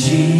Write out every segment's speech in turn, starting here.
ti.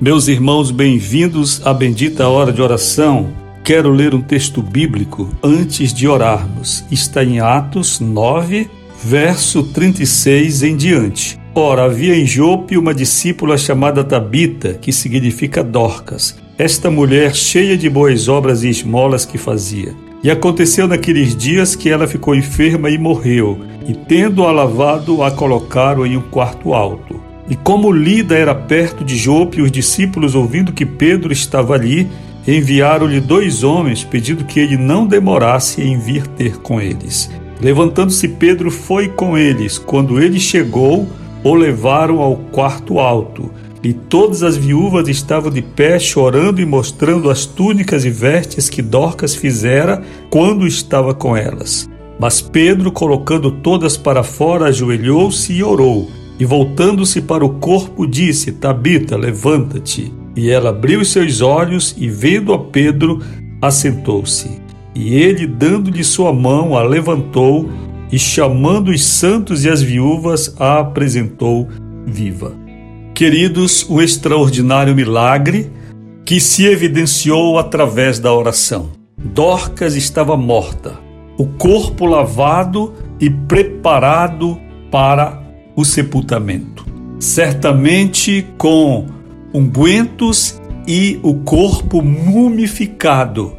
Meus irmãos, bem-vindos à bendita hora de oração. Quero ler um texto bíblico antes de orarmos. Está em Atos 9, verso 36 em diante. Ora, havia em Jope uma discípula chamada Tabita, que significa Dorcas. Esta mulher cheia de boas obras e esmolas que fazia. E aconteceu naqueles dias que ela ficou enferma e morreu, e tendo-a lavado, a colocaram em um quarto alto. E como Lida era perto de Jope, os discípulos, ouvindo que Pedro estava ali, enviaram-lhe dois homens, pedindo que ele não demorasse em vir ter com eles. Levantando-se Pedro foi com eles. Quando ele chegou, o levaram ao quarto alto. E todas as viúvas estavam de pé, chorando e mostrando as túnicas e vestes que Dorcas fizera quando estava com elas. Mas Pedro, colocando todas para fora, ajoelhou-se e orou e voltando-se para o corpo, disse: Tabita, levanta-te. E ela abriu seus olhos e, vendo a Pedro, assentou-se. E ele, dando-lhe sua mão, a levantou e, chamando os santos e as viúvas, a apresentou viva. Queridos, o extraordinário milagre que se evidenciou através da oração. Dorcas estava morta, o corpo lavado e preparado para o sepultamento. Certamente com ungüentos e o corpo mumificado,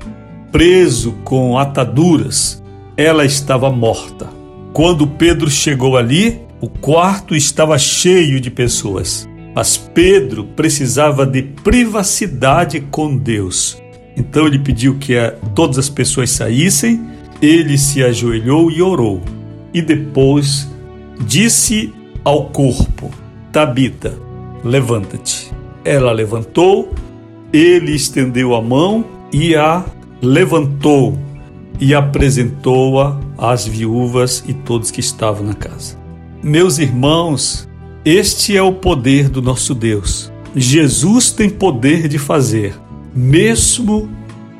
preso com ataduras, ela estava morta. Quando Pedro chegou ali, o quarto estava cheio de pessoas. Mas Pedro precisava de privacidade com Deus. Então ele pediu que todas as pessoas saíssem, ele se ajoelhou e orou. E depois disse ao corpo: Tabita, levanta-te. Ela levantou, ele estendeu a mão e a levantou e apresentou-a às viúvas e todos que estavam na casa. Meus irmãos, este é o poder do nosso Deus. Jesus tem poder de fazer, mesmo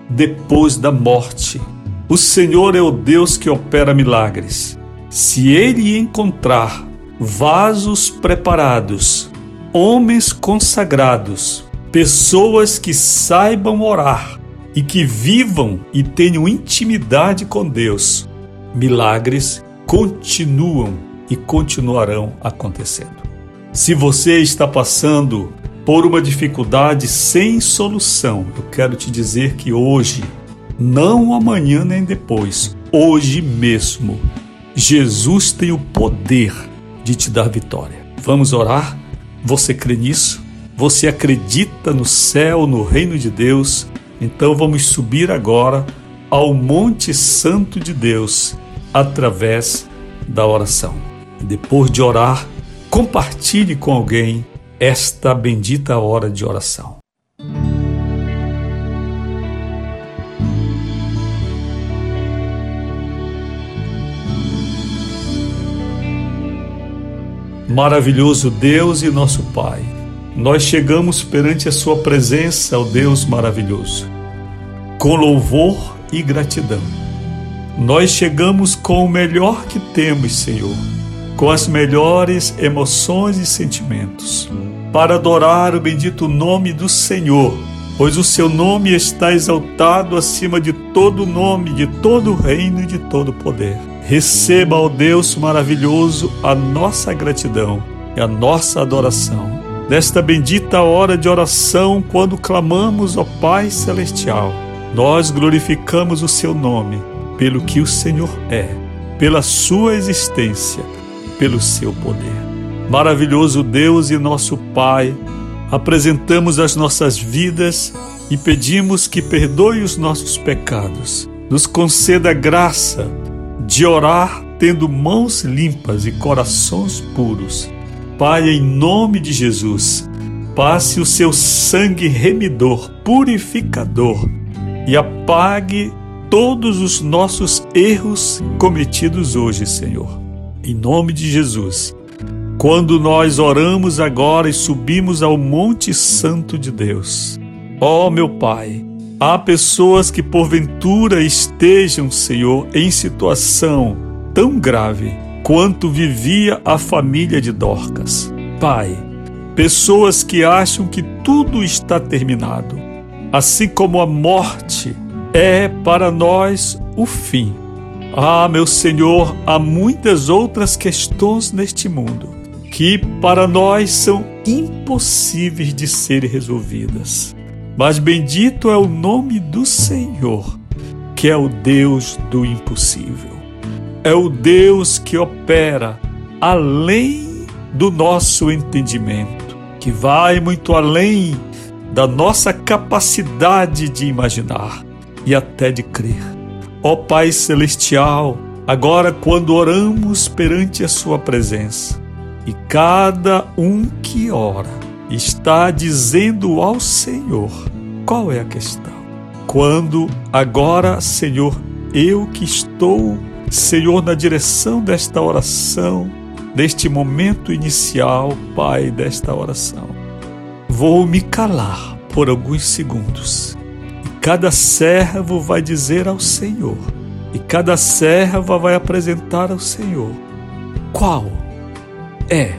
depois da morte. O Senhor é o Deus que opera milagres. Se ele encontrar vasos preparados, homens consagrados, pessoas que saibam orar e que vivam e tenham intimidade com Deus. Milagres continuam e continuarão acontecendo. Se você está passando por uma dificuldade sem solução, eu quero te dizer que hoje, não amanhã nem depois, hoje mesmo, Jesus tem o poder de te dar vitória. Vamos orar? Você crê nisso? Você acredita no céu, no reino de Deus? Então vamos subir agora ao Monte Santo de Deus através da oração. Depois de orar, compartilhe com alguém esta bendita hora de oração. Maravilhoso Deus e nosso Pai, nós chegamos perante a Sua presença, ó Deus maravilhoso, com louvor e gratidão. Nós chegamos com o melhor que temos, Senhor, com as melhores emoções e sentimentos, para adorar o bendito nome do Senhor, pois o seu nome está exaltado acima de todo nome, de todo reino e de todo poder. Receba, ó Deus maravilhoso, a nossa gratidão e a nossa adoração. Nesta bendita hora de oração, quando clamamos, ó Pai Celestial, nós glorificamos o seu nome pelo que o Senhor é, pela sua existência, pelo seu poder. Maravilhoso Deus e nosso Pai, apresentamos as nossas vidas e pedimos que perdoe os nossos pecados. Nos conceda graça de orar tendo mãos limpas e corações puros. Pai, em nome de Jesus, passe o seu sangue remidor, purificador e apague todos os nossos erros cometidos hoje, Senhor. Em nome de Jesus. Quando nós oramos agora e subimos ao Monte Santo de Deus, ó meu Pai, há pessoas que porventura estejam, Senhor, em situação tão grave quanto vivia a família de Dorcas. Pai, pessoas que acham que tudo está terminado, assim como a morte é para nós o fim. Ah, meu Senhor, há muitas outras questões neste mundo que para nós são impossíveis de serem resolvidas. Mas bendito é o nome do Senhor, que é o Deus do impossível. É o Deus que opera além do nosso entendimento, que vai muito além da nossa capacidade de imaginar e até de crer. Ó Pai Celestial, agora quando oramos perante a Sua presença, e cada um que ora está dizendo ao Senhor qual é a questão. Quando agora, Senhor, eu que estou, Senhor, na direção desta oração, deste momento inicial, Pai, desta oração, vou me calar por alguns segundos. E cada servo vai dizer ao Senhor, e cada serva vai apresentar ao Senhor qual é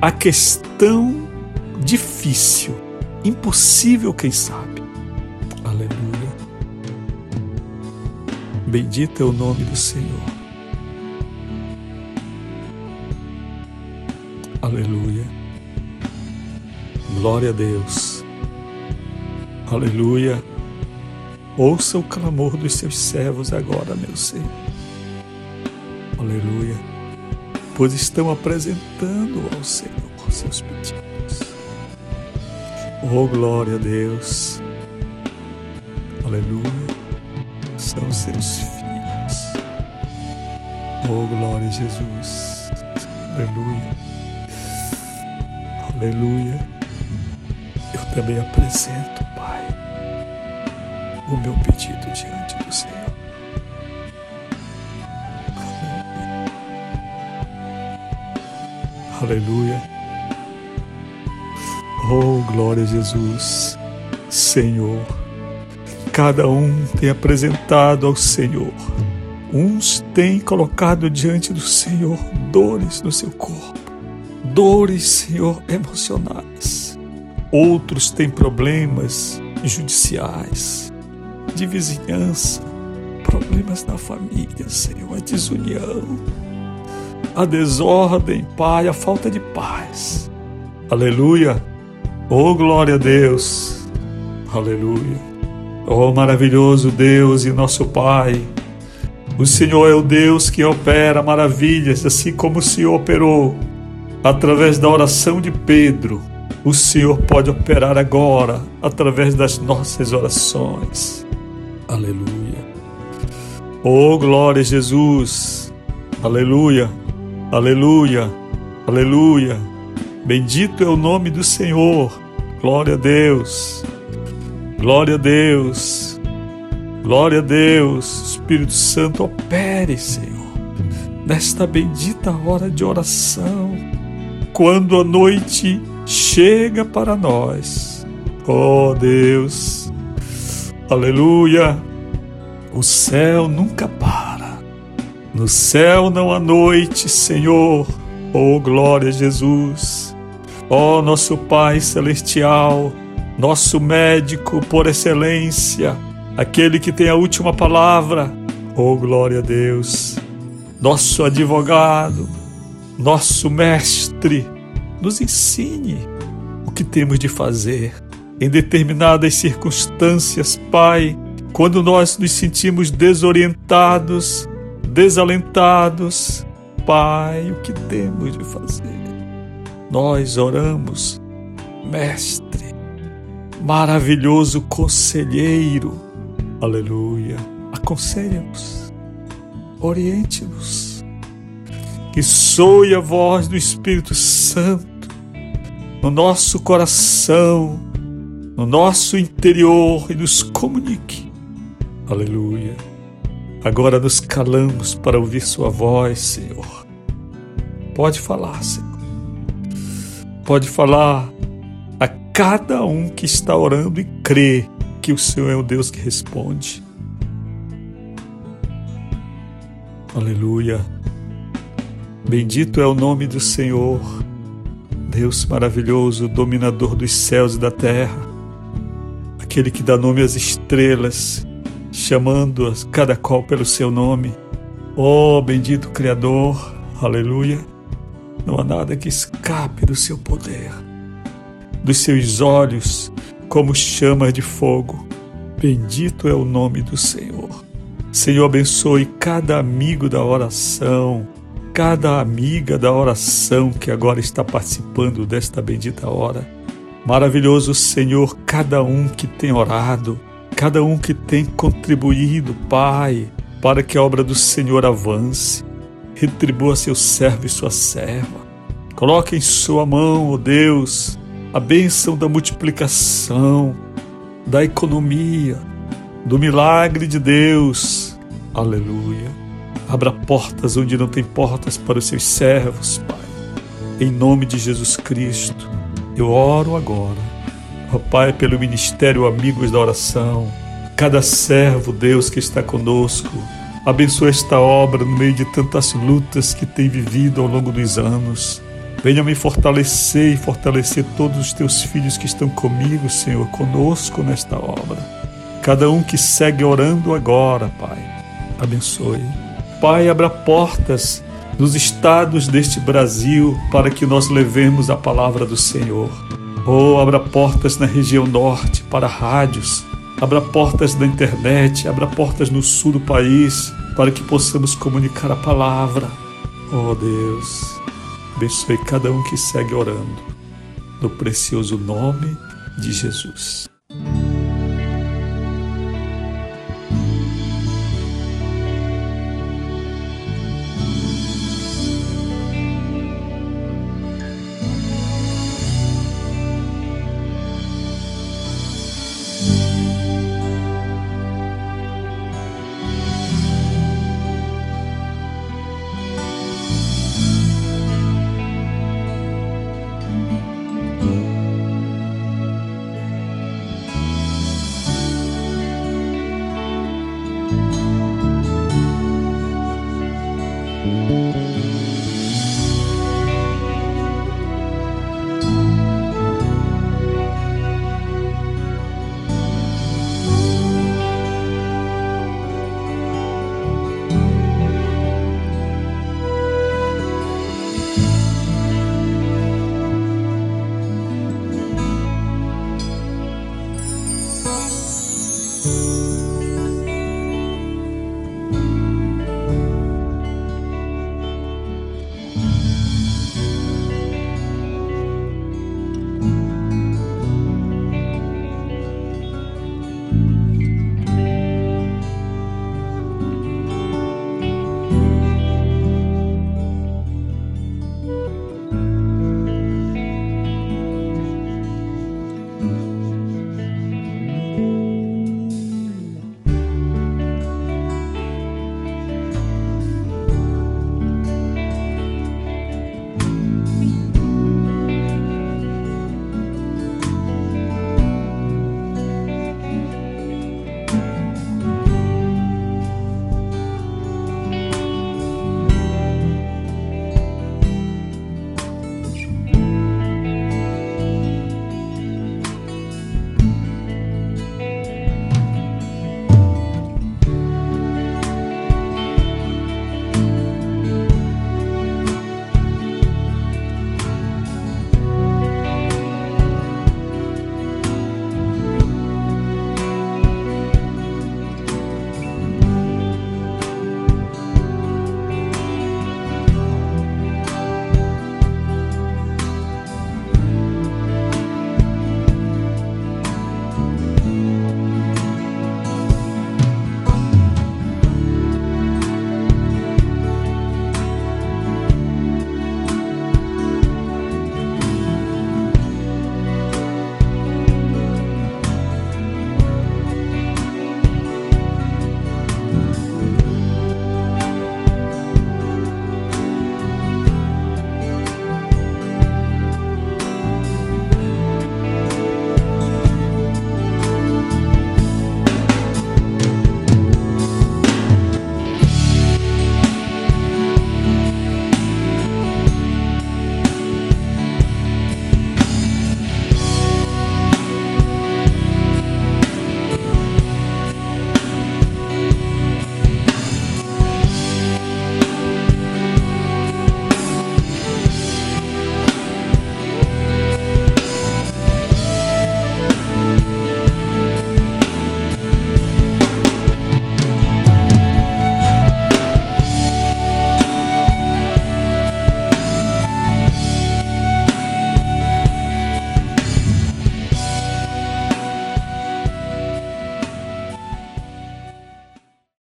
a questão difícil, impossível, quem sabe. Aleluia. Bendito é o nome do Senhor. Aleluia. Glória a Deus. Aleluia. Ouça o clamor dos seus servos agora, meu Senhor. Aleluia pois estão apresentando ao Senhor seus pedidos. Oh, glória a Deus. Aleluia. São seus filhos. Oh, glória a Jesus. Aleluia. Aleluia. Eu também apresento, Pai, o meu pedido diante do Senhor. Aleluia. Oh, glória a Jesus. Senhor, cada um tem apresentado ao Senhor. Uns têm colocado diante do Senhor dores no seu corpo, dores, Senhor, emocionais. Outros têm problemas judiciais, de vizinhança, problemas na família, Senhor, a desunião a desordem, Pai, a falta de paz. Aleluia. Oh, glória a Deus. Aleluia. Oh, maravilhoso Deus e nosso Pai. O Senhor é o Deus que opera maravilhas, assim como o Senhor operou através da oração de Pedro. O Senhor pode operar agora através das nossas orações. Aleluia. Oh, glória a Jesus. Aleluia. Aleluia, aleluia. Bendito é o nome do Senhor. Glória a Deus. Glória a Deus. Glória a Deus. Espírito Santo, opere, Senhor, nesta bendita hora de oração, quando a noite chega para nós. Oh Deus, aleluia. O céu nunca para no céu não há noite, Senhor. Oh, glória a Jesus. Ó oh, nosso Pai celestial, nosso médico por excelência, aquele que tem a última palavra. Oh, glória a Deus! Nosso advogado, nosso mestre, nos ensine o que temos de fazer em determinadas circunstâncias, Pai, quando nós nos sentimos desorientados, desalentados, Pai, o que temos de fazer? Nós oramos, Mestre, maravilhoso conselheiro, aleluia, aconselha-nos, oriente-nos, que soe a voz do Espírito Santo no nosso coração, no nosso interior e nos comunique, aleluia. Agora nos calamos para ouvir Sua voz, Senhor. Pode falar, Senhor. Pode falar a cada um que está orando e crê que o Senhor é o Deus que responde. Aleluia. Bendito é o nome do Senhor, Deus maravilhoso, dominador dos céus e da terra, aquele que dá nome às estrelas chamando-as cada qual pelo seu nome. Oh, bendito Criador, aleluia. Não há nada que escape do seu poder, dos seus olhos como chamas de fogo. Bendito é o nome do Senhor. Senhor, abençoe cada amigo da oração, cada amiga da oração que agora está participando desta bendita hora. Maravilhoso Senhor, cada um que tem orado, cada um que tem contribuído, Pai, para que a obra do Senhor avance. Retribua seu servo e sua serva. Coloque em sua mão, ó oh Deus, a bênção da multiplicação, da economia, do milagre de Deus. Aleluia. Abra portas onde não tem portas para os seus servos, Pai. Em nome de Jesus Cristo, eu oro agora Ó Pai, pelo ministério Amigos da Oração, cada servo, Deus, que está conosco, abençoa esta obra no meio de tantas lutas que tem vivido ao longo dos anos. Venha me fortalecer e fortalecer todos os teus filhos que estão comigo, Senhor, conosco nesta obra. Cada um que segue orando agora, Pai, abençoe. Pai, abra portas nos estados deste Brasil para que nós levemos a palavra do Senhor. Oh, abra portas na região norte para rádios, abra portas na internet, abra portas no sul do país para que possamos comunicar a palavra. Oh Deus, abençoe cada um que segue orando, no precioso nome de Jesus.